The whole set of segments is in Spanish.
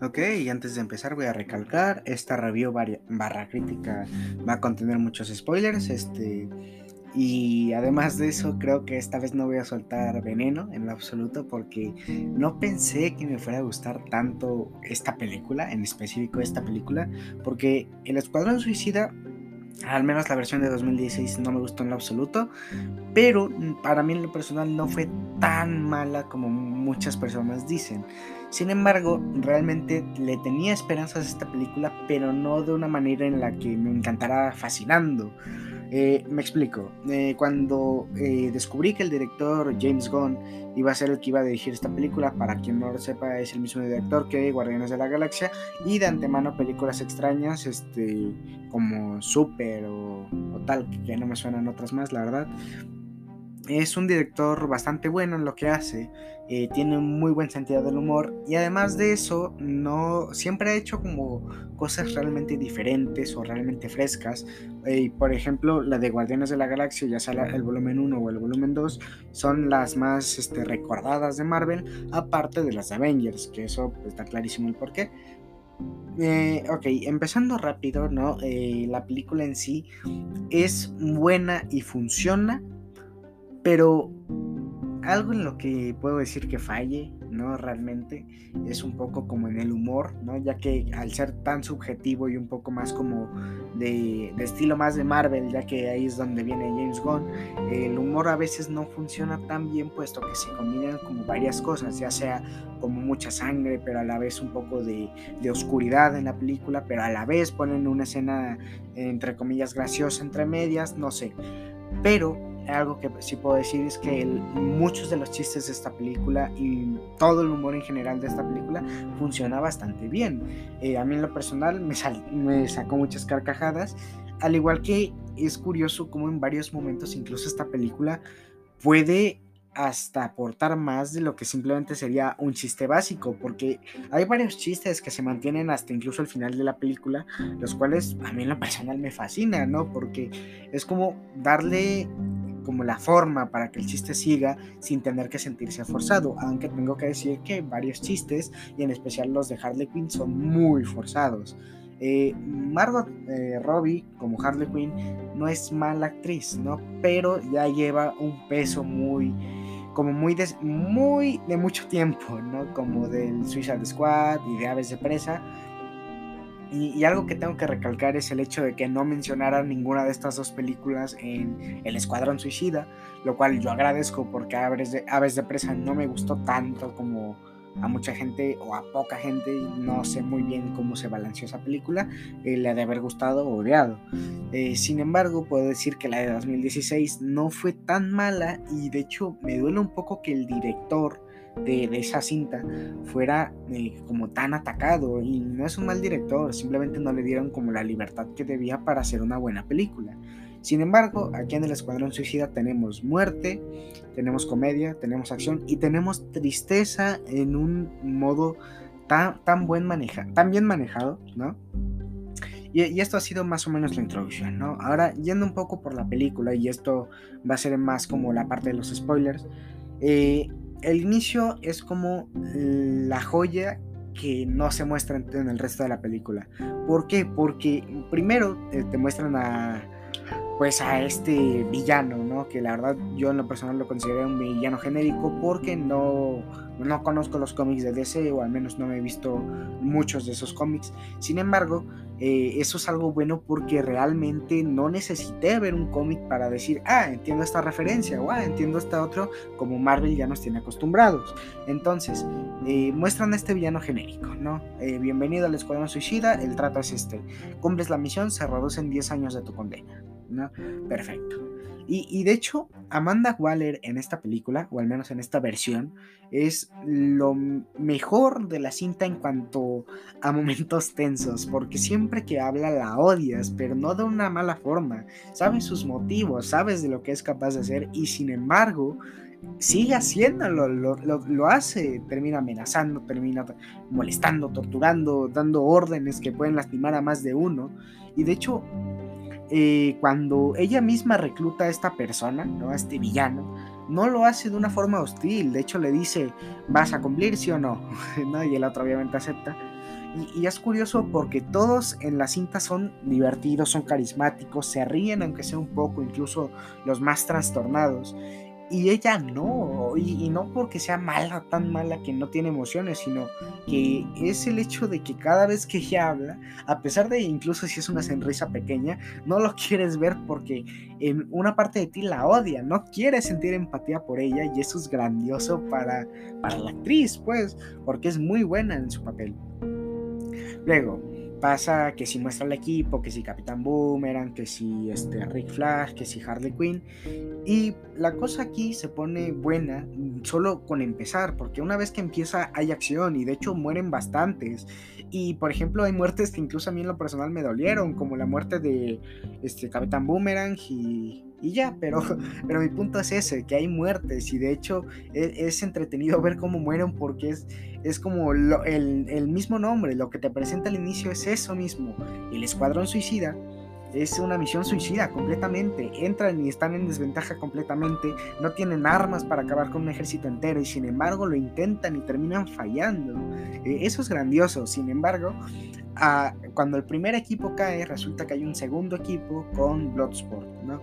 Ok, y antes de empezar voy a recalcar, esta review barra crítica va a contener muchos spoilers, este, y además de eso creo que esta vez no voy a soltar veneno en lo absoluto porque no pensé que me fuera a gustar tanto esta película, en específico esta película, porque El Escuadrón Suicida al menos la versión de 2016 no me gustó en lo absoluto, pero para mí en lo personal no fue tan mala como muchas personas dicen. Sin embargo, realmente le tenía esperanzas a esta película, pero no de una manera en la que me encantara fascinando. Eh, me explico. Eh, cuando eh, descubrí que el director James Gunn iba a ser el que iba a dirigir esta película, para quien no lo sepa, es el mismo director que Guardianes de la Galaxia y de antemano películas extrañas, este, como Super o, o tal, que no me suenan otras más, la verdad es un director bastante bueno en lo que hace, eh, tiene un muy buen sentido del humor y además de eso no siempre ha hecho como cosas realmente diferentes o realmente frescas. Eh, por ejemplo, la de Guardianes de la Galaxia, ya sea el volumen 1 o el volumen 2, son las más este, recordadas de Marvel, aparte de las de Avengers, que eso está clarísimo el porqué. Eh, ok, empezando rápido, ¿no? la película en sí es buena y funciona pero algo en lo que puedo decir que falle, ¿no? Realmente es un poco como en el humor, ¿no? Ya que al ser tan subjetivo y un poco más como de, estilo más de Marvel, ya que ahí es donde viene James Gunn, el humor a veces no funciona tan bien puesto que se combinan como varias cosas, ya sea como mucha sangre, pero a la vez un poco de, de oscuridad en la película, pero a la vez ponen una escena entre comillas graciosa entre medias, no sé. Pero algo que sí puedo decir es que muchos de los chistes de esta película y todo el humor en general de esta película funciona bastante bien. Eh, a mí en lo personal me, me sacó muchas carcajadas, al igual que es curioso como en varios momentos incluso esta película puede hasta aportar más de lo que simplemente sería un chiste básico, porque hay varios chistes que se mantienen hasta incluso el final de la película, los cuales a mí en lo personal me fascina, ¿no? Porque es como darle como la forma para que el chiste siga sin tener que sentirse forzado, aunque tengo que decir que varios chistes, y en especial los de Harley Quinn, son muy forzados. Eh, Margot eh, Robbie como Harley Quinn no es mala actriz, ¿no? Pero ya lleva un peso muy como muy de, muy de mucho tiempo, ¿no? Como del Suicide Squad y de Aves de Presa, y, algo que tengo que recalcar es el hecho de que no mencionaran ninguna de estas dos películas en El Escuadrón Suicida, lo cual yo agradezco porque Aves de, de Presa no me gustó tanto como a mucha gente o a poca gente, no sé muy bien cómo se balanceó esa película, eh, le ha de haber gustado o odiado. Eh, sin embargo, puedo decir que la de 2016 no fue tan mala y de hecho me duele un poco que el director de, esa cinta fuera eh, como tan atacado y no es un mal director, simplemente no le dieron como la libertad que debía para hacer una buena película. Sin embargo, aquí en el Escuadrón Suicida tenemos muerte, tenemos comedia, tenemos acción y tenemos tristeza en un modo tan, tan, buen maneja, tan bien manejado, ¿no? Y, esto ha sido más o menos la introducción, ¿no? Ahora, yendo un poco por la película, y esto va a ser más como la parte de los spoilers, eh, el inicio es como la joya que no se muestra en el resto de la película. ¿Por qué? Porque primero eh, te muestran a pues a este villano, ¿no? Que la verdad yo en lo personal lo considero un villano genérico porque no, no conozco los cómics de DC o al menos no me he visto muchos de esos cómics. Sin embargo, eh, eso es algo bueno porque realmente no necesité ver un cómic para decir, ah, entiendo esta referencia o ah, entiendo esta otro, como Marvel ya nos tiene acostumbrados. Entonces, eh, muestran a este villano genérico, ¿no? Eh, bienvenido al Escuadrón Suicida, el trato es este. Cumples la misión, se reducen 10 años de tu condena. ¿no? Perfecto. Y, de hecho, Amanda Waller en esta película, o al menos en esta versión, es lo mejor de la cinta en cuanto a momentos tensos, porque siempre que habla la odias, pero no de una mala forma. Sabes sus motivos, sabes de lo que es capaz de hacer, y sin embargo, sigue haciéndolo, lo, lo, hace, termina amenazando, termina molestando, torturando, dando órdenes que pueden lastimar a más de uno. Y de hecho, eh, cuando ella misma recluta a esta persona, ¿no? a este villano, no lo hace de una forma hostil. De hecho, le dice, ¿vas a cumplir, sí o no? ¿No? Y el otro obviamente acepta. Y, es curioso porque todos en la cinta son divertidos, son carismáticos, se ríen aunque sea un poco, incluso los más trastornados. Y ella no, y, no porque sea mala, tan mala que no tiene emociones, sino que es el hecho de que cada vez que ella habla, a pesar de incluso si es una sonrisa pequeña, no lo quieres ver porque en una parte de ti la odia, no quieres sentir empatía por ella y eso es grandioso para, para la actriz, pues, porque es muy buena en su papel. Luego, pasa que si muestra el equipo, que si Capitán Boomerang, que si este, Rick Flag, que si Harley Quinn. Y la cosa aquí se pone buena solo con empezar, porque una vez que empieza hay acción y de hecho mueren bastantes. Y por ejemplo hay muertes que incluso a mí en lo personal me dolieron, como la muerte de este, Capitán Boomerang y, y ya, pero, pero mi punto es ese, que hay muertes y de hecho e, es, entretenido ver cómo mueren porque es, es como el, el, mismo nombre, lo que te presenta al inicio es eso mismo, el Escuadrón Suicida. Es una misión suicida completamente. Entran y están en desventaja completamente. No tienen armas para acabar con un ejército entero y sin embargo lo intentan y terminan fallando. E, eso es grandioso. Sin embargo, cuando el primer equipo cae, resulta que hay un segundo equipo con Bloodsport, ¿no?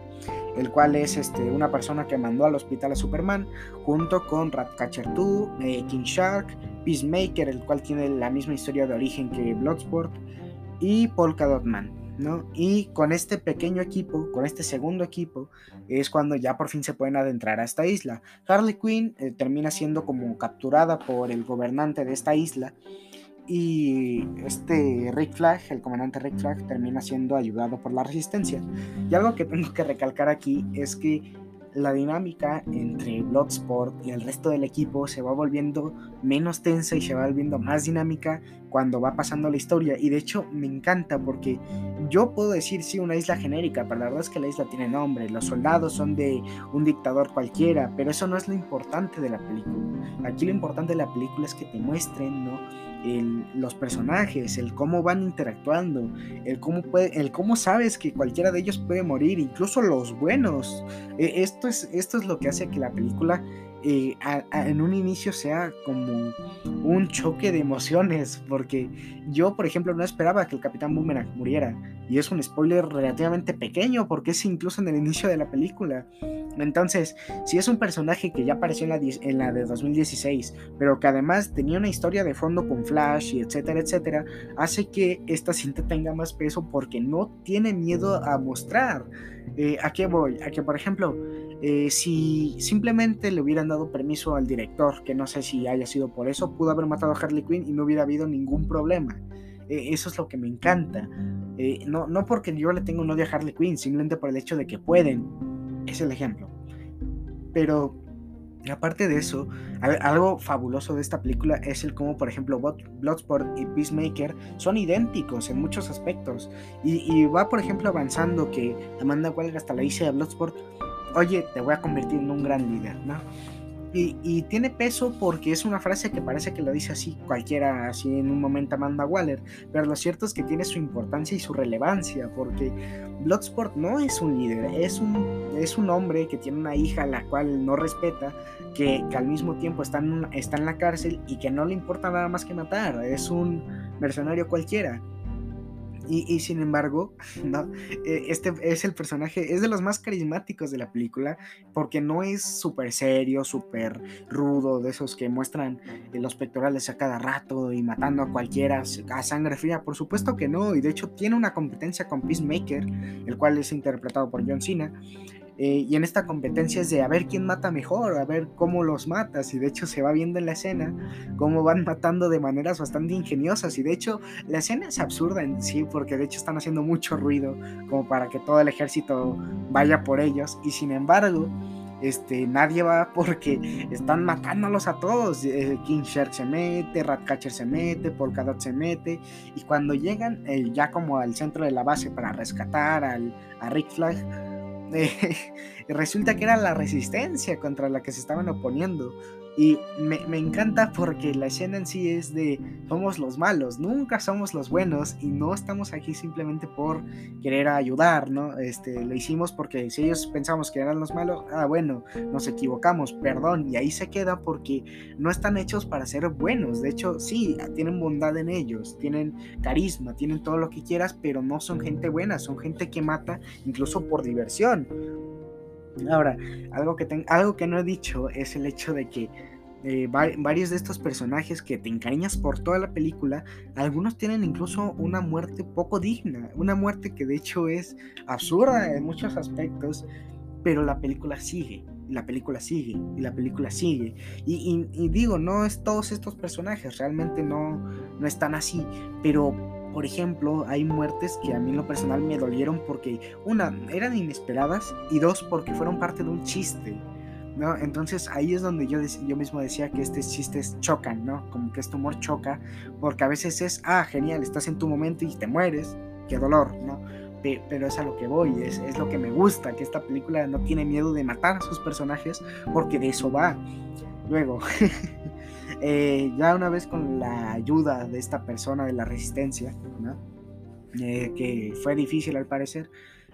El cual es este, una persona que mandó al hospital a Superman, junto con Ratcatcher 2, eh, King Shark, Peacemaker, el cual tiene la misma historia de origen que Bloodsport, y Polka Dot Man, Y con este pequeño equipo, con este segundo equipo, es cuando ya por fin se pueden adentrar a esta isla. Harley Quinn eh, termina siendo como capturada por el gobernante de esta isla y este Rick Flag, el comandante Rick Flag, termina siendo ayudado por la resistencia. Y algo que tengo que recalcar aquí es que la dinámica entre Bloodsport y el resto del equipo se va volviendo menos tensa y se va volviendo más dinámica cuando va pasando la historia. Y de hecho me encanta porque yo puedo decir sí una isla genérica, pero la verdad es que la isla tiene nombre. Los soldados son de un dictador cualquiera, pero eso no es lo importante de la película. Aquí lo importante de la película es que te muestren, ¿no? los personajes, el cómo van interactuando, el cómo, puede, el cómo sabes que cualquiera de ellos puede morir, incluso los buenos. E, esto, es, esto es lo que hace que la película en un inicio sea como un choque de emociones, porque yo, por ejemplo, no esperaba que el Capitán Boomerang muriera, y es un spoiler relativamente pequeño, porque es incluso en el inicio de la película. Entonces, si es un personaje que ya apareció en la, en la de 2016, pero que además tenía una historia de fondo con Flash y etcétera, etcétera, hace que esta cinta tenga más peso porque no tiene miedo a mostrar. Eh, ¿A qué voy? A que, por ejemplo, eh, si simplemente le hubieran dado permiso al director, que no sé si haya sido por eso, pudo haber matado a Harley Quinn y no hubiera habido ningún problema. Eh, eso es lo que me encanta. no, no porque yo le tengo un odio a Harley Quinn, simplemente por el hecho de que pueden. Es el ejemplo. Pero aparte de eso, algo fabuloso de esta película es el cómo, por ejemplo, Bloodsport y Peacemaker son idénticos en muchos aspectos. Y, va, por ejemplo, avanzando que Amanda Waller hasta la dice a Bloodsport, oye, te voy a convertir en un gran líder, ¿no? Y, tiene peso porque es una frase que parece que lo dice así cualquiera, así en un momento Amanda Waller, pero lo cierto es que tiene su importancia y su relevancia, porque Bloodsport no es un líder, es un, es un hombre que tiene una hija a la cual no respeta, que, al mismo tiempo está en, está en la cárcel y que no le importa nada más que matar, es un mercenario cualquiera. Y, sin embargo, ¿no? E, este es el personaje, es de los más carismáticos de la película, porque no es súper serio, súper rudo, de esos que muestran los pectorales a cada rato y matando a cualquiera a sangre fría. Por supuesto que no, y de hecho tiene una competencia con Peacemaker, el cual es interpretado por John Cena. Eh, y en esta competencia es de a ver quién mata mejor, a ver cómo los matas. Y de hecho se va viendo en la escena cómo van matando de maneras bastante ingeniosas. Y de hecho la escena es absurda en sí, porque de hecho están haciendo mucho ruido como para que todo el ejército vaya por ellos. Y sin embargo, este, nadie va porque están matándolos a todos. Eh, King Shark se mete, Ratcatcher se mete, Polkadot se mete. Y cuando llegan ya como al centro de la base para rescatar al, a Rick Flag, resulta que era la resistencia contra la que se estaban oponiendo. Y me, encanta porque la escena en sí es de somos los malos, nunca somos los buenos y no estamos aquí simplemente por querer ayudar, ¿no? Este, lo hicimos porque si ellos pensamos que eran los malos, ah, bueno, nos equivocamos, perdón, y ahí se queda porque no están hechos para ser buenos. De hecho, sí, tienen bondad en ellos, tienen carisma, tienen todo lo que quieras, pero no son gente buena, son gente que mata incluso por diversión. Ahora, algo que, algo que no he dicho es el hecho de que eh, varios de estos personajes que te encariñas por toda la película, algunos tienen incluso una muerte poco digna, una muerte que de hecho es absurda en muchos aspectos, pero la película sigue, la película sigue, y la película sigue. Y, digo, no es todos estos personajes, realmente no, no están así, pero por ejemplo, hay muertes que a mí en lo personal me dolieron porque, una, eran inesperadas y dos, porque fueron parte de un chiste. ¿no? Entonces ahí es donde yo, yo mismo decía que estos chistes chocan, ¿no? Como que este humor choca, porque a veces es, ah, genial, estás en tu momento y te mueres, qué dolor, ¿no? Pero es a lo que voy, es, es lo que me gusta, que esta película no tiene miedo de matar a sus personajes, porque de eso va. Luego, Eh, ya una vez con la ayuda de esta persona de la resistencia, eh, que fue difícil al parecer,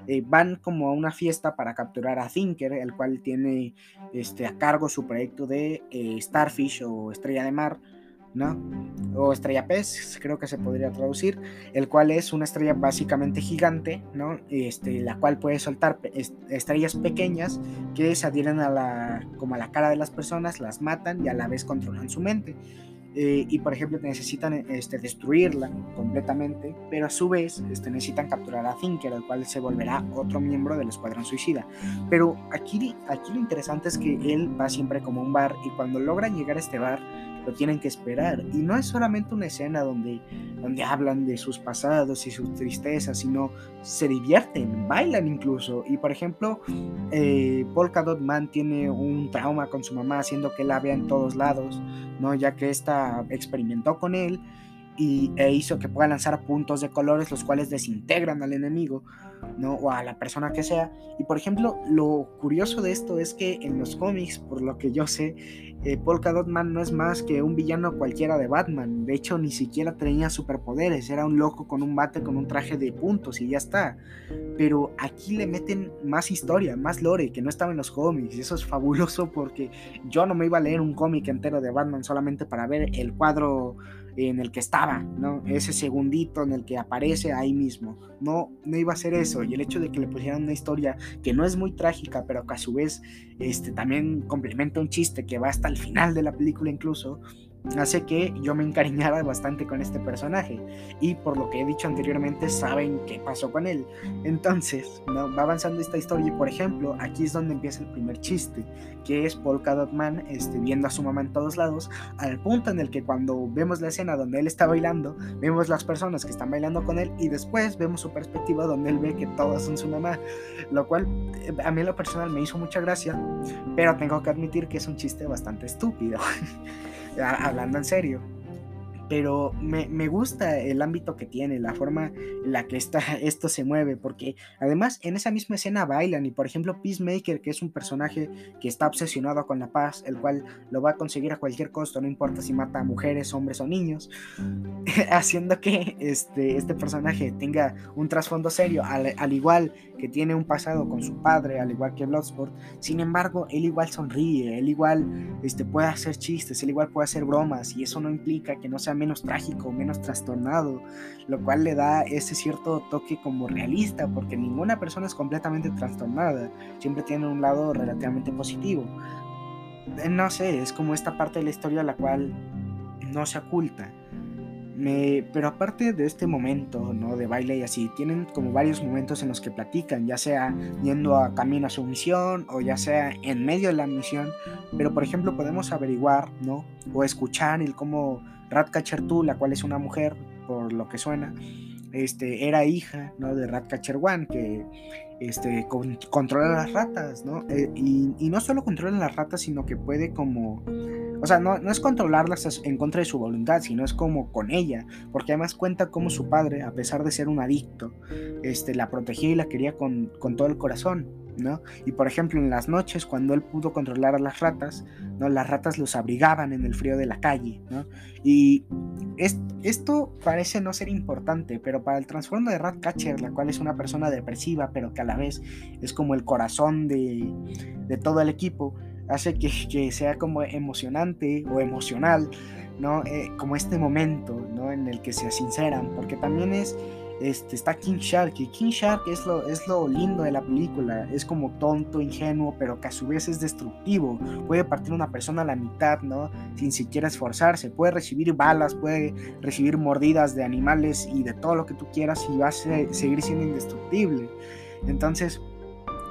eh, van como a una fiesta para capturar a Thinker, el cual tiene este, a cargo su proyecto de Starfish o Estrella de Mar, ¿no? O estrella pez, creo que se podría traducir, el cual es una estrella básicamente gigante, ¿no? Este, la cual puede soltar estrellas pequeñas que se adhieren a la, como a la cara de las personas, las matan y a la vez controlan su mente. Eh, y por ejemplo necesitan este, destruirla completamente, pero a su vez este, necesitan capturar a Thinker, el cual se volverá otro miembro del escuadrón suicida. Pero aquí, aquí lo interesante es que él va siempre como un bar y cuando logran llegar a este bar, lo tienen que esperar. Y no es solamente una escena donde, donde hablan de sus pasados y sus tristezas, sino se divierten, bailan incluso. Y por ejemplo, eh, Polka Dot Man tiene un trauma con su mamá, haciendo que la vea en todos lados, ¿no? ya que esta experimentó con él y, e hizo que pueda lanzar puntos de colores los cuales desintegran al enemigo, ¿no? O a la persona que sea. Y por ejemplo, lo curioso de esto es que en los cómics, por lo que yo sé, eh, Polka Dot Man no es más que un villano cualquiera de Batman. De hecho, ni siquiera tenía superpoderes. Era un loco con un bate con un traje de puntos y ya está. Pero aquí le meten más historia, más lore que no estaba en los cómics. Eso es fabuloso porque yo no me iba a leer un cómic entero de Batman solamente para ver el cuadro en el que estaba, ¿no? Ese segundito en el que aparece ahí mismo. No, no iba a ser eso. Y el hecho de que le pusieran una historia que no es muy trágica, pero que a su vez este, también complementa un chiste que va hasta el final de la película incluso, hace que yo me encariñara bastante con este personaje. Y por lo que he dicho anteriormente saben qué pasó con él. Entonces ¿no? va avanzando esta historia y por ejemplo aquí es donde empieza el primer chiste que es Polka Dot Man este, viendo a su mamá en todos lados al punto en el que cuando vemos la escena donde él está bailando vemos las personas que están bailando con él y después vemos su perspectiva donde él ve que todas son su mamá lo cual eh, a mí en lo personal me hizo mucha gracia pero tengo que admitir que es un chiste bastante estúpido hablando en serio. Pero me, me, gusta el ámbito que tiene, la forma en la que está, esto se mueve, porque además en esa misma escena bailan y por ejemplo Peacemaker, que es un personaje que está obsesionado con la paz, el cual lo va a conseguir a cualquier costo, no importa si mata a mujeres, hombres o niños, haciendo que este, este personaje tenga un trasfondo serio, al, al igual que tiene un pasado con su padre, al igual que Bloodsport. Sin embargo, él igual sonríe, él igual este, puede hacer chistes, él igual puede hacer bromas y eso no implica que no sea menos trágico, menos trastornado, lo cual le da ese cierto toque como realista, porque ninguna persona es completamente trastornada, siempre tiene un lado relativamente positivo. Eh, no sé, es como esta parte de la historia la cual no se oculta pero aparte de este momento, ¿no? De baile y así, tienen como varios momentos en los que platican, ya sea yendo a camino a su misión o ya sea en medio de la misión. Pero por ejemplo podemos averiguar, ¿no? O escuchar el cómo Ratcatcher 2, la cual es una mujer, por lo que suena, este, era hija, ¿no? De Ratcatcher One, que este, controla las ratas, ¿no? Eh, y, no solo controla las ratas, sino que puede como o sea, no, es controlarlas en contra de su voluntad, sino es como con ella, porque además cuenta como su padre, a pesar de ser un adicto, este, la protegía y la quería con, todo el corazón. Y por ejemplo, en las noches, cuando él pudo controlar a las ratas, ¿no? Las ratas los abrigaban en el frío de la calle, ¿no? Y esto parece no ser importante, pero para el trasfondo de Ratcatcher, la cual es una persona depresiva, pero que a la vez es como el corazón de, todo el equipo, hace que, sea como emocionante o emocional, ¿no? Eh, como este momento, ¿no? En el que se sinceran, porque también es este, está King Shark y King Shark es lo, es lo lindo de la película, es como tonto, ingenuo, pero que a su vez es destructivo, puede partir una persona a la mitad, ¿no? Sin siquiera esforzarse, puede recibir balas, puede recibir mordidas de animales y de todo lo que tú quieras y va a seguir siendo indestructible. Entonces,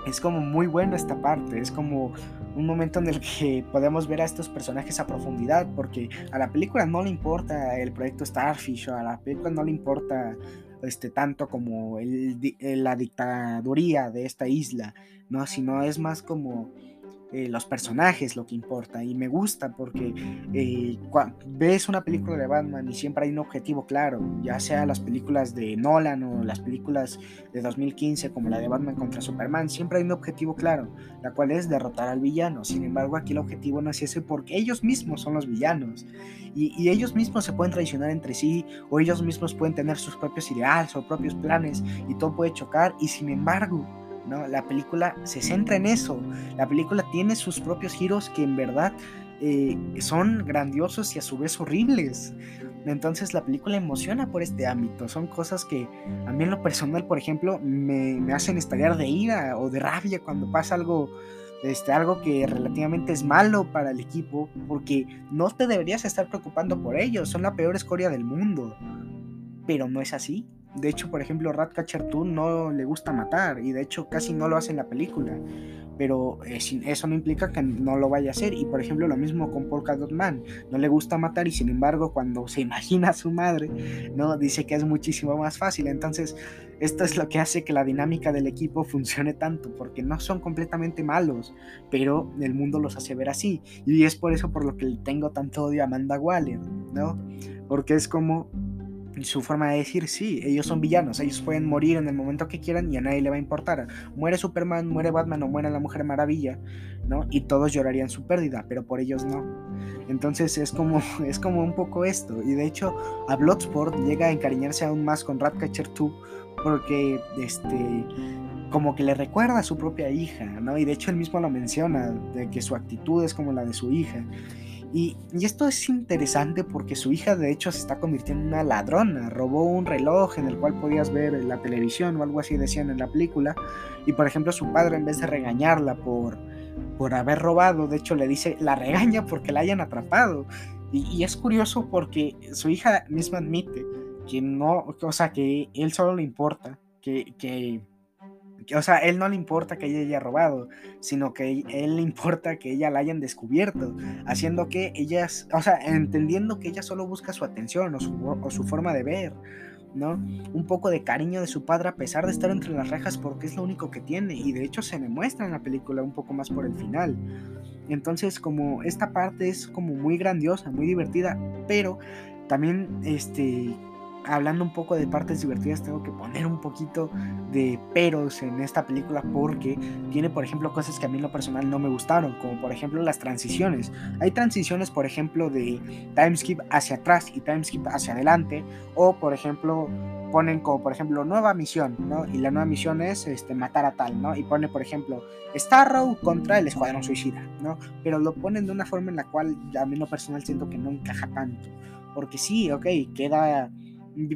es como muy buena esta parte, es como un momento en el que podemos ver a estos personajes a profundidad, porque a la película no le importa el proyecto Starfish, o a la película no le importa este, tanto como el, la dictaduría de esta isla, ¿no? Sino es más como eh, los personajes lo que importa y me gusta porque eh, ves una película de Batman y siempre hay un objetivo claro, ya sea las películas de Nolan o las películas de 2015 como la de Batman contra Superman, siempre hay un objetivo claro, la cual es derrotar al villano. Sin embargo, aquí el objetivo no es ese porque ellos mismos son los villanos y, y ellos mismos se pueden traicionar entre sí o ellos mismos pueden tener sus propios ideales o propios planes y todo puede chocar y sin embargo la película se centra en eso. La película tiene sus propios giros que en verdad eh, son grandiosos y a su vez horribles. Entonces la película emociona por este ámbito. Son cosas que a mí en lo personal, por ejemplo, me, hacen estallar de ira o de rabia cuando pasa algo, este, algo que relativamente es malo para el equipo, porque no te deberías estar preocupando por ellos. Son la peor escoria del mundo. Pero no es así. De hecho, por ejemplo, Ratcatcher 2 no le gusta matar y de hecho casi no lo hace en la película. Pero eh, eso no implica que no lo vaya a hacer. Y por ejemplo, lo mismo con Polka Dot Man. No le gusta matar y sin embargo, cuando se imagina a su madre, no dice que es muchísimo más fácil. Entonces, esto es lo que hace que la dinámica del equipo funcione tanto, porque no son completamente malos, pero el mundo los hace ver así. Y es por eso por lo que tengo tanto odio a Amanda Waller, ¿no? Porque es como su forma de decir, sí, ellos son villanos, ellos pueden morir en el momento que quieran y a nadie le va a importar. Muere Superman, muere Batman o muere la Mujer Maravilla, ¿no? Y todos llorarían su pérdida, pero por ellos no. Entonces es como, es como un poco esto. Y de hecho, a Bloodsport llega a encariñarse aún más con Ratcatcher 2 porque, este, como que le recuerda a su propia hija, ¿no? Y de hecho él mismo lo menciona, de que su actitud es como la de su hija. Y, esto es interesante porque su hija de hecho se está convirtiendo en una ladrona. Robó un reloj en el cual podías ver la televisión o algo así decían en la película. Y por ejemplo su padre en vez de regañarla por, por haber robado, de hecho le dice, la regaña porque la hayan atrapado. Y, es curioso porque su hija misma admite que no, o sea, que él solo le importa que, que o sea, él no le importa que ella haya robado, sino que él le importa que ella la hayan descubierto, haciendo que ellas, o sea, entendiendo que ella solo busca su atención o su, forma de ver, ¿no? Un poco de cariño de su padre a pesar de estar entre las rejas porque es lo único que tiene y de hecho se me muestra en la película un poco más por el final. Entonces como esta parte es como muy grandiosa, muy divertida, pero también este hablando un poco de partes divertidas, tengo que poner un poquito de peros en esta película porque tiene, por ejemplo, cosas que a mí lo personal no me gustaron, como por ejemplo las transiciones. Hay transiciones, por ejemplo, de timeskip hacia atrás y timeskip hacia adelante, o por ejemplo, ponen como por ejemplo nueva misión, ¿no? Y la nueva misión es este, matar a tal, ¿no? Y pone por ejemplo Starrow contra el Escuadrón Suicida, ¿no? Pero lo ponen de una forma en la cual a mí lo personal siento que no encaja tanto. Porque sí, ok, queda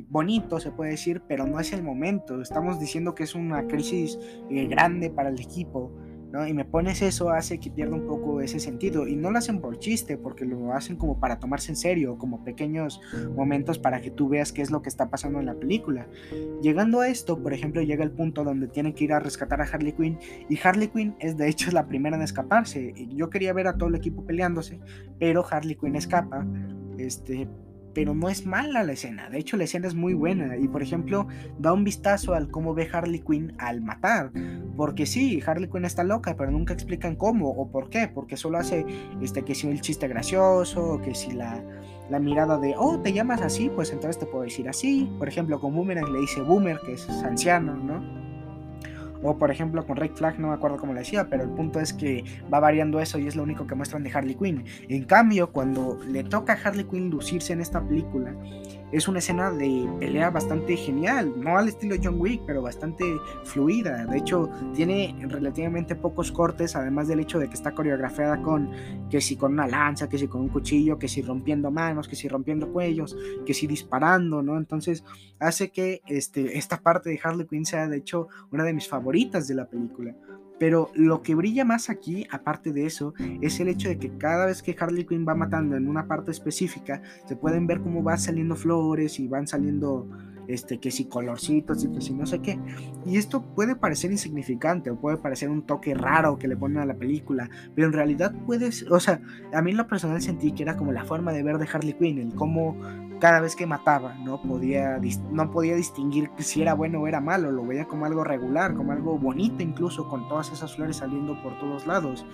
bonito, se puede decir, pero no es el momento. Estamos diciendo que es una crisis eh, grande para el equipo, ¿no? Y me pones eso, hace que pierda un poco ese sentido. Y no lo hacen por chiste, porque lo hacen como para tomarse en serio, como pequeños momentos para que tú veas qué es lo que está pasando en la película. Llegando a esto, por ejemplo, llega el punto donde tienen que ir a rescatar a Harley Quinn, y Harley Quinn es de hecho la primera en escaparse. Yo quería ver a todo el equipo peleándose, pero Harley Quinn escapa. Este, pero no es mala la escena. De hecho, la escena es muy buena. Y por ejemplo, da un vistazo al cómo ve Harley Quinn al matar. Porque sí, Harley Quinn está loca, pero nunca explican cómo o por qué. Porque solo hace este, que si el chiste gracioso, que si la, la mirada de, oh, te llamas así, pues entonces te puedo decir así. Por ejemplo, con Boomerang le dice Boomer, que es anciano, ¿no? O por ejemplo con Rick Flag, no me acuerdo cómo le decía, pero el punto es que va variando eso y es lo único que muestran de Harley Quinn. En cambio, cuando le toca a Harley Quinn lucirse en esta película, es una escena de pelea bastante genial, no al estilo John Wick, pero bastante fluida. De hecho, tiene relativamente pocos cortes, además del hecho de que está coreografiada con que si con una lanza, que si con un cuchillo, que si rompiendo manos, que si rompiendo cuellos, que si disparando, ¿no? Entonces hace que este, esta parte de Harley Quinn sea de hecho una de mis de la película. Pero lo que brilla más aquí, aparte de eso, es el hecho de que cada vez que Harley Quinn va matando en una parte específica, se pueden ver cómo van saliendo flores y van saliendo este, que si colorcitos y que si no sé qué. Y esto puede parecer insignificante o puede parecer un toque raro que le ponen a la película, pero en realidad puede, o sea, a mí en lo personal sentí que era como la forma de ver de Harley Quinn, el cómo cada vez que mataba no podía, no podía distinguir si era bueno o era malo, lo veía como algo regular, como algo bonito incluso, con todas esas flores saliendo por todos lados.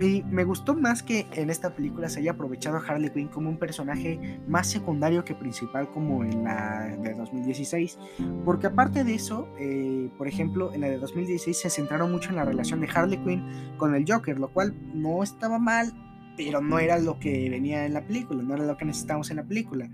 Y me gustó más que en esta película se haya aprovechado a Harley Quinn como un personaje más secundario que principal como en la de 2016. Porque aparte de eso, eh, por ejemplo, en la de 2016 se centraron mucho en la relación de Harley Quinn con el Joker, lo cual no estaba mal, pero no era lo que venía en la película, no era lo que necesitábamos en la película.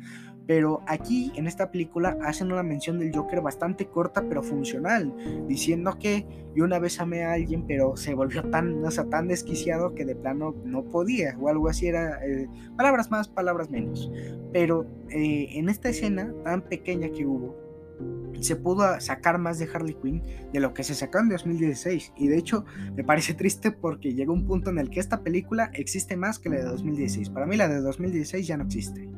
Pero aquí, en esta película, hacen una mención del Joker bastante corta pero funcional, diciendo que yo una vez amé a alguien, pero se volvió tan, o sea, tan desquiciado que de plano no podía, o algo así era, eh, palabras más, palabras menos. Pero eh, en esta escena tan pequeña que hubo, se pudo sacar más de Harley Quinn de lo que se sacó en 2016. Y de hecho, me parece triste porque llegó un punto en el que esta película existe más que la de 2016. Para mí la de 2016 ya no existe.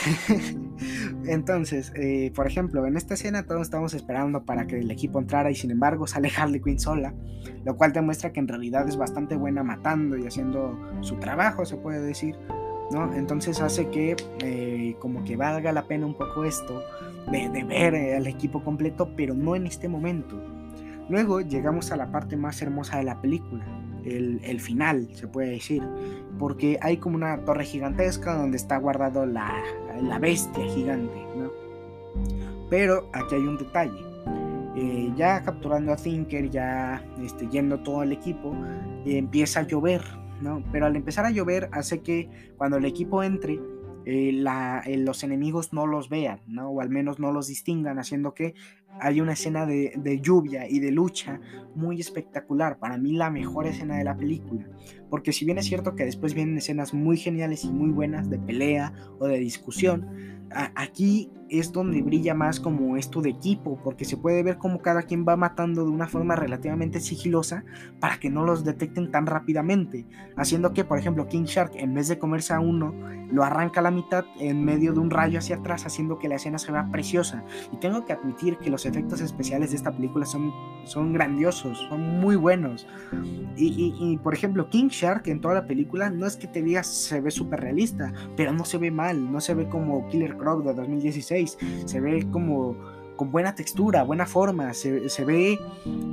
Entonces, eh, por ejemplo, en esta escena todos estamos esperando para que el equipo entrara y sin embargo sale Harley Quinn sola, lo cual demuestra que en realidad es bastante buena matando y haciendo su trabajo, se puede decir, ¿no? Entonces hace que eh, como que valga la pena un poco esto de, ver al equipo completo, pero no en este momento. Luego llegamos a la parte más hermosa de la película, el, final, se puede decir, porque hay como una torre gigantesca donde está guardado la, la bestia gigante, ¿no? Pero aquí hay un detalle. Eh, ya capturando a Thinker, ya este, yendo todo el equipo, empieza a llover, ¿no? Pero al empezar a llover hace que cuando el equipo entre, eh, la, eh, los enemigos no los vean, ¿no? O al menos no los distingan, haciendo que hay una escena de, lluvia y de lucha muy espectacular, para mí la mejor escena de la película, porque si bien es cierto que después vienen escenas muy geniales y muy buenas de pelea o de discusión, aquí es donde brilla más como esto de equipo, porque se puede ver como cada quien va matando de una forma relativamente sigilosa para que no los detecten tan rápidamente, haciendo que, por ejemplo, King Shark, en vez de comerse a uno, lo arranca a la mitad en medio de un rayo hacia atrás, haciendo que la escena se vea preciosa. Y tengo que admitir que los efectos especiales de esta película son, son grandiosos, son muy buenos. Y, y, por ejemplo, King Shark en toda la película no es que te digas se ve súper realista, pero no se ve mal, no se ve como Killer Croc de 2016 se ve como con buena textura, buena forma, se, ve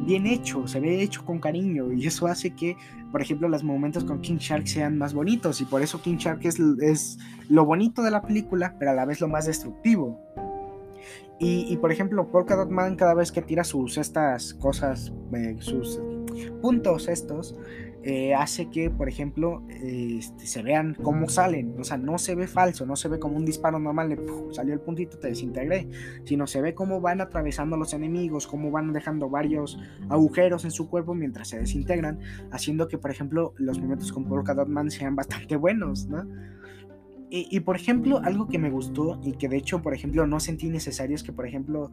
bien hecho, se ve hecho con cariño y eso hace que, por ejemplo, los momentos con King Shark sean más bonitos y por eso King Shark es, es lo bonito de la película, pero a la vez lo más destructivo. Y, por ejemplo, Polka Dot Man cada vez que tira sus estas cosas, eh, sus puntos estos, eh, hace que, por ejemplo, este, se vean cómo salen. O sea, no se ve falso, no se ve como un disparo normal de salió el puntito, te desintegré, sino se ve cómo van atravesando los enemigos, cómo van dejando varios agujeros en su cuerpo mientras se desintegran, haciendo que, por ejemplo, los momentos con Polka Dot Man sean bastante buenos, ¿no? Y, por ejemplo, algo que me gustó y que de hecho, por ejemplo, no sentí necesario es que, por ejemplo,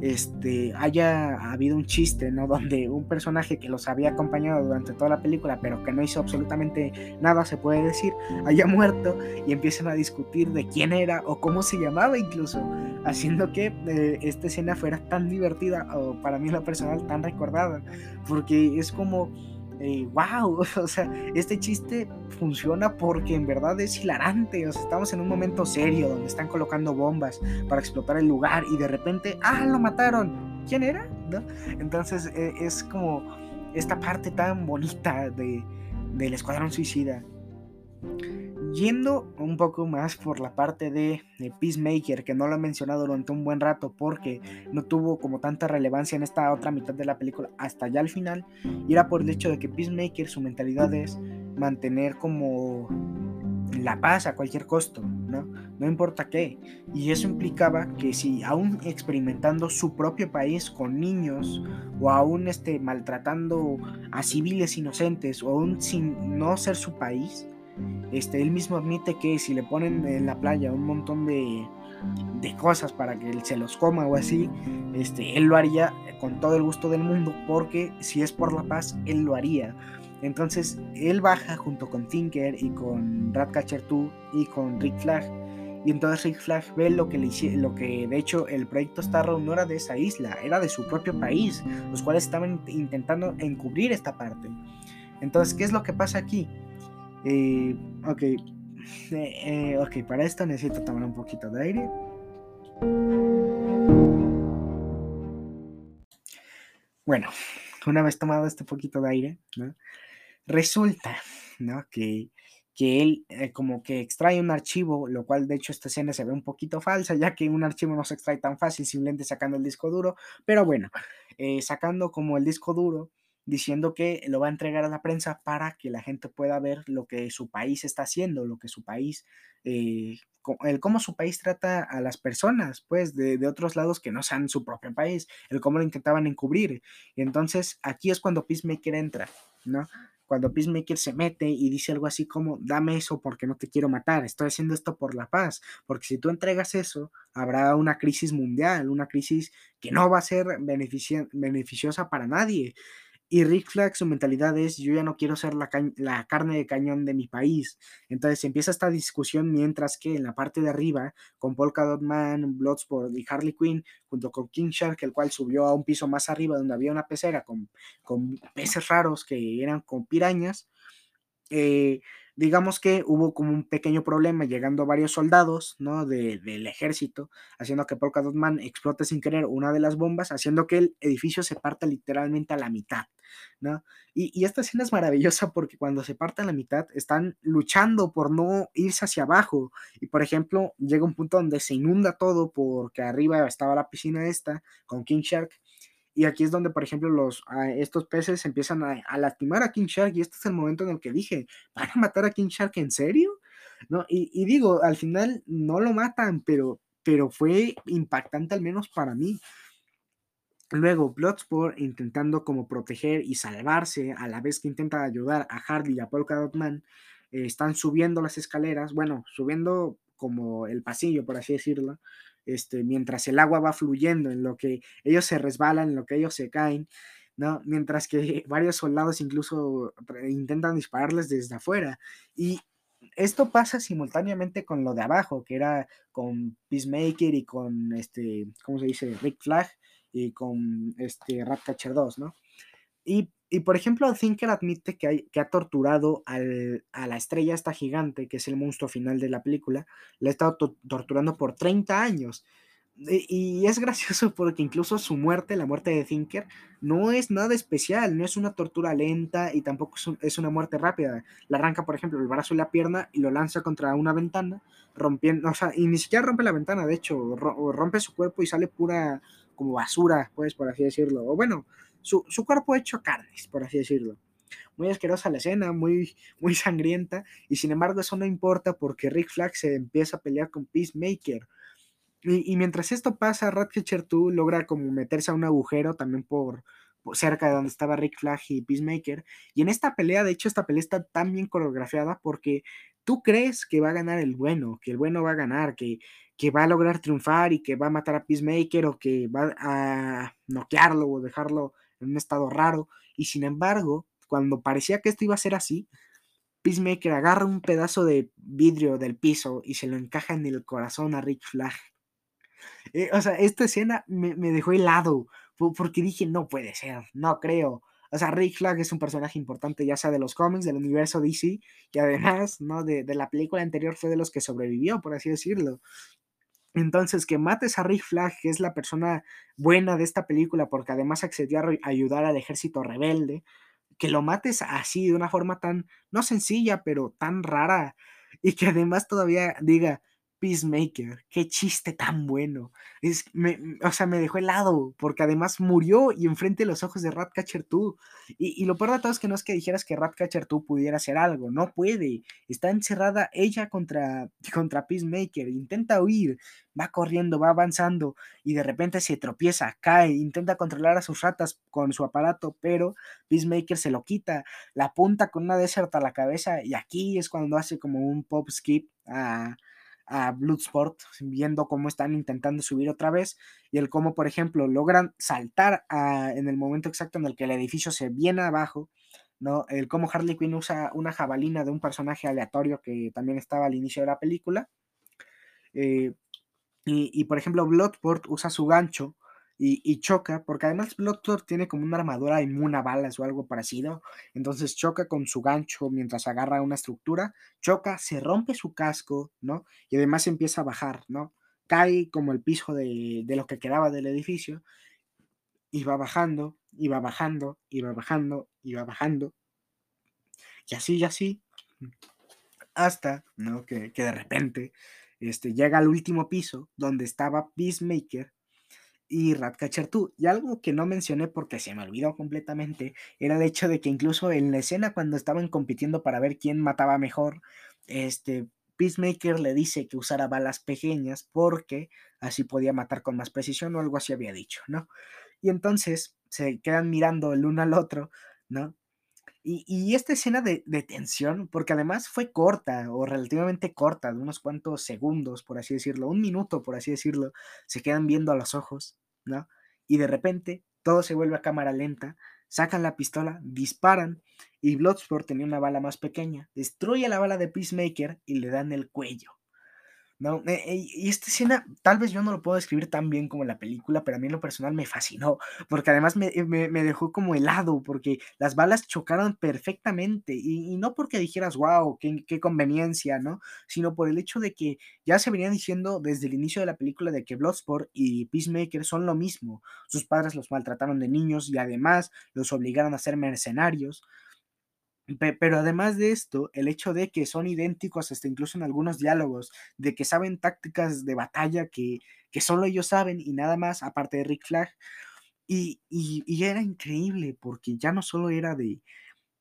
este, haya habido un chiste, ¿no? Donde un personaje que los había acompañado durante toda la película, pero que no hizo absolutamente nada, se puede decir, haya muerto y empiezan a discutir de quién era o cómo se llamaba incluso, haciendo que eh, esta escena fuera tan divertida o para mí en lo personal tan recordada, porque es como wow, o sea, este chiste funciona porque en verdad es hilarante, o sea, estamos en un momento serio donde están colocando bombas para explotar el lugar y de repente, ah, lo mataron, ¿quién era? Entonces e, es como esta parte tan bonita de, del Escuadrón Suicida. Yendo un poco más por la parte de, Peacemaker, que no lo he mencionado durante un buen rato porque no tuvo como tanta relevancia en esta otra mitad de la película hasta ya al final, era por el hecho de que Peacemaker su mentalidad es mantener como la paz a cualquier costo, ¿no? No importa qué. Y eso implicaba que si aún experimentando su propio país con niños, o aún este, maltratando a civiles inocentes, o aún sin no ser su país, este, él mismo admite que si le ponen en la playa un montón de, cosas para que él se los coma o así, este, él lo haría con todo el gusto del mundo, porque si es por la paz, él lo haría. Entonces él baja junto con Tinker y con Ratcatcher 2 y con Rick Flag. Y entonces Rick Flag ve lo que, le lo que de hecho el proyecto Starro no era de esa isla, era de su propio país, los cuales estaban intentando encubrir esta parte. Entonces, ¿qué es lo que pasa aquí? Eh, ok, para esto necesito tomar un poquito de aire. Bueno, una vez tomado este poquito de aire. Resulta, ¿no? Que, que él eh, como que extrae un archivo, lo cual de hecho esta escena se ve un poquito falsa, ya que un archivo no se extrae tan fácil simplemente sacando el disco duro, pero bueno, eh, sacando como el disco duro, diciendo que lo va a entregar a la prensa para que la gente pueda ver lo que su país está haciendo, lo que su país, eh, el cómo su país trata a las personas, pues, de, otros lados que no sean su propio país, el cómo lo intentaban encubrir. Y entonces aquí es cuando Peacemaker entra, ¿no? cuando Peacemaker se mete y dice algo así como, dame eso porque no te quiero matar, estoy haciendo esto por la paz, porque si tú entregas eso, habrá una crisis mundial, una crisis que no va a ser beneficiosa para nadie. Y Rick Flag, su mentalidad es, yo ya no quiero ser la, la, carne de cañón de mi país. Entonces empieza esta discusión mientras que en la parte de arriba, con Polka Dot Man, Bloodsport y Harley Quinn, junto con King Shark, el cual subió a un piso más arriba donde había una pecera con, con peces raros que eran con pirañas, eh, digamos que hubo como un pequeño problema llegando varios soldados, ¿no? del ejército, haciendo que Polka Dot Man explote sin querer una de las bombas, haciendo que el edificio se parta literalmente a la mitad, ¿no? Y, esta escena es maravillosa porque cuando se parte a la mitad están luchando por no irse hacia abajo y por ejemplo llega un punto donde se inunda todo porque arriba estaba la piscina esta con King Shark y aquí es donde, por ejemplo, los, ah, estos peces empiezan a, lastimar a King Shark. Y este es el momento en el que dije, ¿van a matar a King Shark en serio? ¿No? Y, digo, al final no lo matan, pero, pero fue impactante al menos para mí. Luego, Bloodsport intentando como proteger y salvarse a la vez que intenta ayudar a Hardy y a Polka Dot Man, eh, están subiendo las escaleras, bueno, subiendo como el pasillo, por así decirlo, este, mientras el agua va fluyendo, en lo que ellos se resbalan, en lo que ellos se caen, ¿no? Mientras que varios soldados incluso intentan dispararles desde afuera. Y esto pasa simultáneamente con lo de abajo, que era con Peacemaker y con este, ¿cómo se dice? Rick Flag y con este Ratcatcher 2, ¿no? Y por ejemplo, Thinker admite que, que ha torturado a la estrella esta gigante, que es el monstruo final de la película, la ha estado torturando por 30 años. Y, es gracioso porque incluso su muerte, la muerte de Thinker, no es nada especial, no es una tortura lenta y tampoco es, una muerte rápida. Le arranca, por ejemplo, el brazo y la pierna y lo lanza contra una ventana, rompiendo, o sea, y ni siquiera rompe la ventana, de hecho, rompe su cuerpo y sale pura como basura, pues, por así decirlo. O bueno, su, cuerpo hecho carnes, por así decirlo. Muy asquerosa la escena, muy, muy sangrienta, y sin embargo eso no importa porque Rick Flag se empieza a pelear con Peacemaker. Y, mientras esto pasa, Ratcatcher 2 logra como meterse a un agujero también por, cerca de donde estaba Rick Flag y Peacemaker. Y en esta pelea, de hecho, esta pelea está tan bien coreografiada porque tú crees que va a ganar el bueno, que el bueno va a ganar, que, que va a lograr triunfar y que va a matar a Peacemaker o que va a noquearlo o dejarlo en un estado raro. Y sin embargo, cuando parecía que esto iba a ser así, Peacemaker agarra un pedazo de vidrio del piso y se lo encaja en el corazón a Rick Flag. Eh, o sea, esta escena me, dejó helado porque dije, no puede ser, no creo. O sea, Rick Flag es un personaje importante, ya sea de los cómics, del universo DC, y además, ¿no? De, de, la película anterior fue de los que sobrevivió, por así decirlo. Entonces, que mates a Rick Flag, que es la persona buena de esta película, porque además accedió a ayudar al ejército rebelde, que lo mates así, de una forma tan, no sencilla, pero tan rara, Y que además todavía diga, Peacemaker, qué chiste tan bueno. Es, me, o sea, me dejó helado, porque además murió y enfrente los ojos de Ratcatcher 2. Y, lo peor de todo es que no es que dijeras que Ratcatcher 2 pudiera hacer algo, no puede. Está encerrada ella contra, contra Peacemaker, intenta huir, va corriendo, va avanzando y de repente se tropieza, cae, intenta controlar a sus ratas con su aparato, pero Peacemaker se lo quita, la apunta con una desert a la cabeza y aquí es cuando hace como un pop skip a a Bloodsport, viendo cómo están intentando subir otra vez y el cómo, por ejemplo, logran saltar en el momento exacto en el que el edificio se viene abajo, ¿no? El cómo Harley Quinn usa una jabalina de un personaje aleatorio que también estaba al inicio de la película. Eh, y, y, por ejemplo, Bloodsport usa su gancho y, choca, porque además Bloodsport tiene como una armadura inmune a balas o algo parecido, entonces choca con su gancho mientras agarra una estructura, choca, se rompe su casco, ¿no? Y además empieza a bajar, ¿no? Cae como el piso de, de lo que quedaba del edificio y va bajando, y va bajando, y va bajando, y va bajando, y así, y así, hasta, ¿no? Que, que de repente este, llega al último piso donde estaba Peacemaker y Ratcatcher 2. Y algo que no mencioné porque se me olvidó completamente era el hecho de que incluso en la escena cuando estaban compitiendo para ver quién mataba mejor, este Peacemaker le dice que usara balas pequeñas porque así podía matar con más precisión o algo así había dicho, ¿no? Y entonces se quedan mirando el uno al otro, ¿no? Y, esta escena de, de, tensión, porque además fue corta o relativamente corta, de unos cuantos segundos, por así decirlo, un minuto, por así decirlo, se quedan viendo a los ojos, ¿no? Y de repente todo se vuelve a cámara lenta, sacan la pistola, disparan y Bloodsport tenía una bala más pequeña, destruye la bala de Peacemaker y le dan el cuello. ¿No? Eh, eh, y esta escena, tal vez yo no lo puedo describir tan bien como la película, pero a mí en lo personal me fascinó, porque además me, eh, me, me dejó como helado, porque las balas chocaron perfectamente, y, y no porque dijeras, wow, qué, qué, conveniencia, ¿no? Sino por el hecho de que ya se venía diciendo desde el inicio de la película de que Bloodsport y Peacemaker son lo mismo, sus padres los maltrataron de niños y además los obligaron a ser mercenarios, pero además de esto, el hecho de que son idénticos, hasta incluso en algunos diálogos, de que saben tácticas de batalla que, que solo ellos saben y nada más, aparte de Rick Flag. Y, y, y era increíble porque ya no solo era de,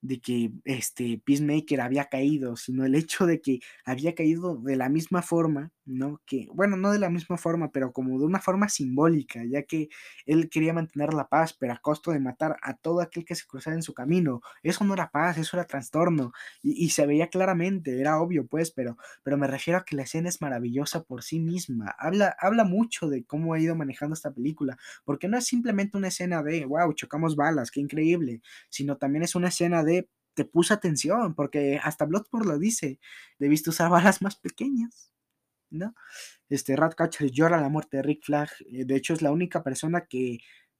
de que este Peacemaker había caído, sino el hecho de que había caído de la misma forma, ¿no? Que, bueno, no de la misma forma, pero como de una forma simbólica, ya que él quería mantener la paz, pero a costo de matar a todo aquel que se cruzara en su camino. Eso no era paz, eso era trastorno, y, se veía claramente, era obvio, pues, pero, pero me refiero a que la escena es maravillosa por sí misma. Habla, habla mucho de cómo ha ido manejando esta película, porque no es simplemente una escena de, wow, chocamos balas, qué increíble, sino también es una escena de te puse atención, porque hasta Bloodsport lo dice, debiste usar balas más pequeñas, ¿no? Este Ratcatcher llora la muerte de Rick Flag, eh, de hecho es la única persona que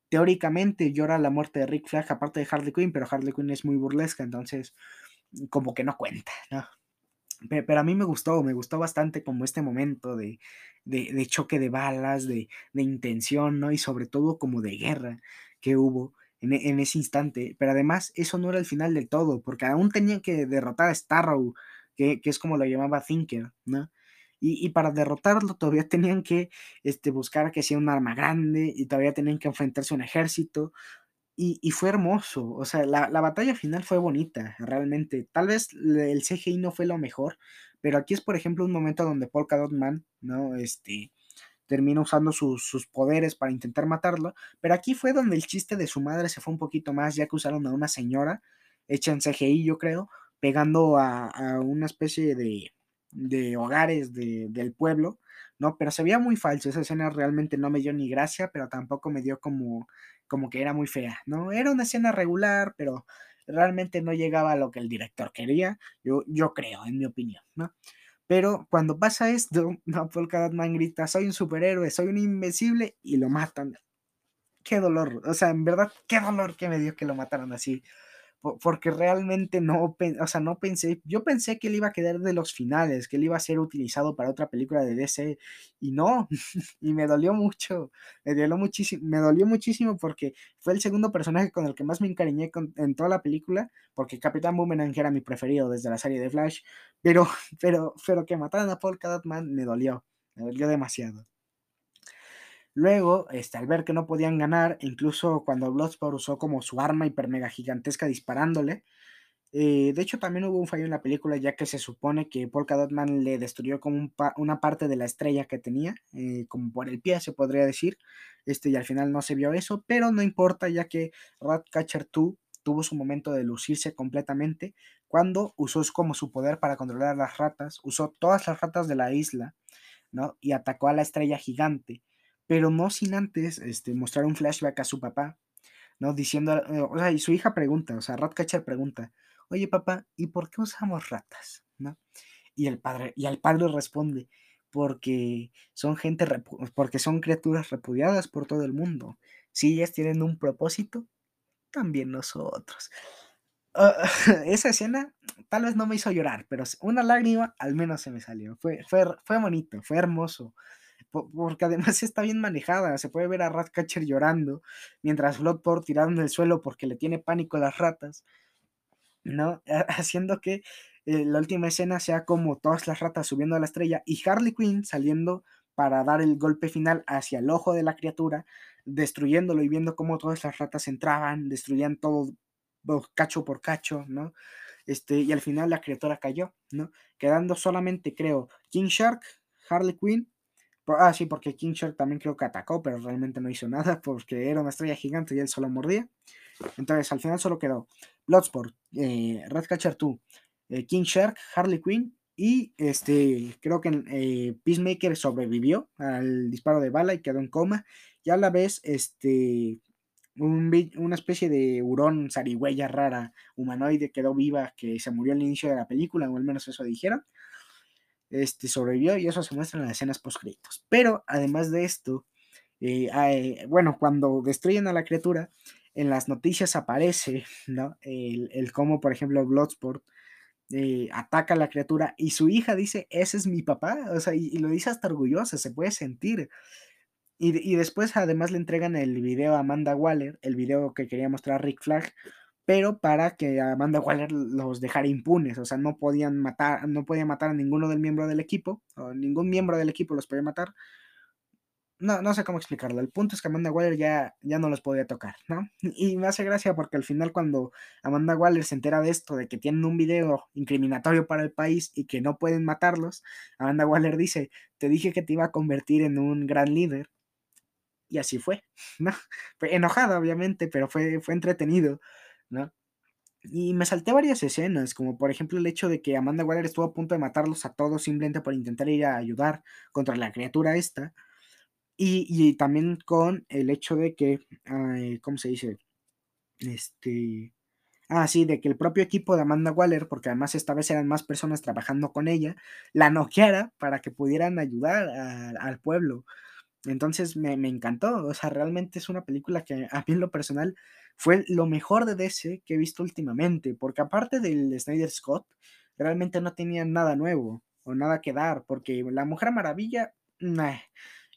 teóricamente llora la muerte de Rick Flag, aparte de Harley Quinn, pero Harley Quinn es muy burlesca, entonces como que no cuenta, ¿no? Pero, a mí me gustó, me gustó bastante como este momento de, de, choque de balas, de, de intención, ¿no? Y sobre todo como de guerra que hubo e, en, ese instante. Pero además, eso no era el final del todo, porque aún tenían que derrotar a Starrow, que, que es como lo llamaba Thinker, ¿no? Y, para derrotarlo todavía tenían que este, buscar que sea un arma grande y todavía tenían que enfrentarse a un ejército. Y, fue hermoso, o sea, la, la, batalla final fue bonita, realmente. Tal vez el CGI no fue lo mejor, pero aquí es, por ejemplo, un momento donde Polka Dot Man, ¿no? Este, termina usando sus, sus, poderes para intentar matarlo, pero aquí fue donde el chiste de su madre se fue un poquito más, ya que usaron a una señora hecha en CGI, yo creo, pegando a, a una especie de, de hogares de, del pueblo, ¿no? Pero se veía muy falso, esa escena realmente no me dio ni gracia, pero tampoco me dio como, como que era muy fea, ¿no? Era una escena regular, pero realmente no llegaba a lo que el director quería, yo, yo creo, en mi opinión, ¿no? Pero cuando pasa esto, no, Polka Man grita, soy un superhéroe, soy un invencible, y lo matan. Qué dolor, o sea, en verdad, qué dolor que me dio que lo mataran así. Porque realmente no, o sea, no pensé, yo pensé que él iba a quedar de los finales, que él iba a ser utilizado para otra película de DC y no, y me dolió mucho, me dolió muchísimo, me dolió muchísimo porque fue el segundo personaje con el que más me encariñé en toda la película, porque Capitán Boomerang era mi preferido desde la serie de Flash, pero, pero, pero que mataran a Paul Catman me dolió, me dolió demasiado. Luego, este, al ver que no podían ganar, incluso cuando Bloodsport usó como su arma hiper mega gigantesca disparándole, eh, de hecho también hubo un fallo en la película ya que se supone que Polka Dotman le destruyó como una parte de la estrella que tenía, eh, como por el pie se podría decir, este, y al final no se vio eso, pero no importa ya que Ratcatcher 2 tuvo su momento de lucirse completamente cuando usó como su poder para controlar las ratas, usó todas las ratas de la isla, ¿no? Y atacó a la estrella gigante pero no sin antes este, mostrar un flashback a su papá, ¿no? Diciendo, eh, o sea, y su hija pregunta, o sea, Ratcatcher pregunta, oye papá, ¿y por qué usamos ratas? ¿No? Y el padre, y el padre responde, porque son gente, porque son criaturas repudiadas por todo el mundo. Si ellas tienen un propósito, también nosotros. Ah, esa escena tal vez no me hizo llorar, pero una lágrima al menos se me salió. Fue, fue, fue bonito, fue hermoso porque además está bien manejada. Se puede ver a Ratcatcher llorando mientras Bloodport tirado en el suelo porque le tiene pánico a las ratas, ¿no? Haciendo que eh, la última escena sea como todas las ratas subiendo a la estrella y Harley Quinn saliendo para dar el golpe final hacia el ojo de la criatura, destruyéndolo y viendo cómo todas las ratas entraban, destruían todo cacho por cacho, ¿no? Este, y al final la criatura cayó, ¿no? Quedando solamente, creo, King Shark, Harley Quinn Ah, sí, porque King Shark también creo que atacó, pero realmente no hizo nada porque era una estrella gigante y él solo mordía. Entonces, al final solo quedó Bloodsport, eh, Redcatcher 2, eh, King Shark, Harley Quinn y este, creo que eh, Peacemaker sobrevivió al disparo de bala y quedó en coma. Y a la vez, este, una especie de hurón zarigüeya rara humanoide quedó viva que se murió al inicio de la película, o al menos eso dijeron este, sobrevivió y eso se muestra en las escenas post-créditos. Pero además de esto, eh, eh, bueno, cuando destruyen a la criatura, en las noticias aparece, ¿no? El, el cómo, por ejemplo, Bloodsport eh, ataca a la criatura y su hija dice, ese es mi papá, o sea, y, lo dice hasta orgullosa, se puede sentir. Y, y, después además le entregan el video a Amanda Waller, el video que quería mostrar Rick Flag, pero para que Amanda Waller los dejara impunes, o sea, no podían matar, no podía matar a ninguno del miembro del equipo, o ningún miembro del equipo los podía matar. No, no sé cómo explicarlo. El punto es que Amanda Waller ya, ya no los podía tocar, ¿no? Y me hace gracia porque al final cuando Amanda Waller se entera de esto, de que tienen un video incriminatorio para el país y que no pueden matarlos, Amanda Waller dice, te dije que te iba a convertir en un gran líder. Y así fue, ¿no? Fue enojada, obviamente, pero fue, fue entretenido. Y me salté varias escenas, como por ejemplo el hecho de que Amanda Waller estuvo a punto de matarlos a todos simplemente por intentar ir a ayudar contra la criatura esta. Y, también con el hecho de que, ¿cómo se dice? Este... Ah, sí, de que el propio equipo de Amanda Waller, porque además esta vez eran más personas trabajando con ella, la noqueara para que pudieran ayudar al pueblo. Entonces me, me, encantó, o sea, realmente es una película que a mí en lo personal fue lo mejor de DC que he visto últimamente, porque aparte del Snyder Scott, realmente no tenía nada nuevo o nada que dar, porque La Mujer Maravilla,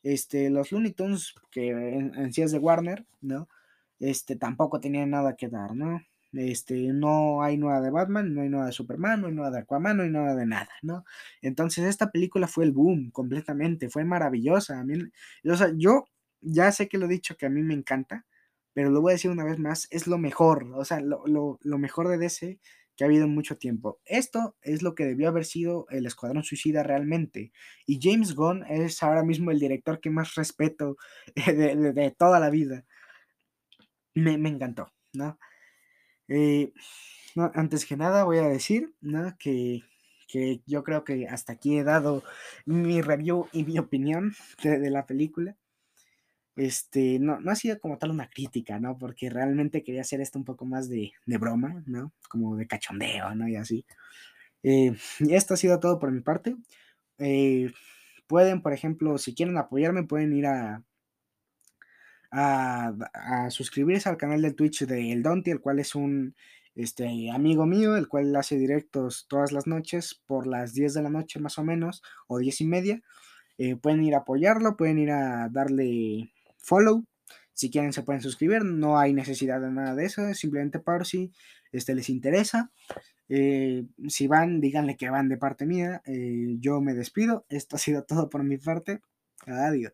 este, los Looney Tunes que en, en de Warner, ¿no? Este, tampoco tenían nada que dar, ¿no? Este, no hay nada de Batman, no hay nada de Superman, no hay nada de Aquaman, no hay nada de nada, ¿no? Entonces esta película fue el boom completamente, fue maravillosa. A mí, o sea, yo ya sé que lo he dicho que a mí me encanta, pero lo voy a decir una vez más, es lo mejor, o sea, lo, lo, mejor de DC que ha habido en mucho tiempo. Esto es lo que debió haber sido el Escuadrón Suicida realmente. Y James Gunn es ahora mismo el director que más respeto de, toda la vida. Me, me encantó, ¿no? Eh, no, antes que nada voy a decir que, que, yo creo que hasta aquí he dado mi review y mi opinión de, la película. Este, no, no ha sido como tal una crítica, ¿no? Porque realmente quería hacer esto un poco más de, de broma, ¿no? Como de cachondeo, ¿no? Y así. Eh, y esto ha sido todo por mi parte. Eh, pueden, por ejemplo, si quieren apoyarme, pueden ir a, suscribirse al canal de Twitch de El Donti, el cual es un este amigo mío, el cual hace directos todas las noches por las 10 de la noche más o menos, o 10 y media. Eh, pueden ir a apoyarlo, pueden ir a darle follow. Si quieren se pueden suscribir, no hay necesidad de nada de eso, simplemente por si este, les interesa. Eh, si van, díganle que van de parte mía. Eh, yo me despido. Esto ha sido todo por mi parte. Adiós.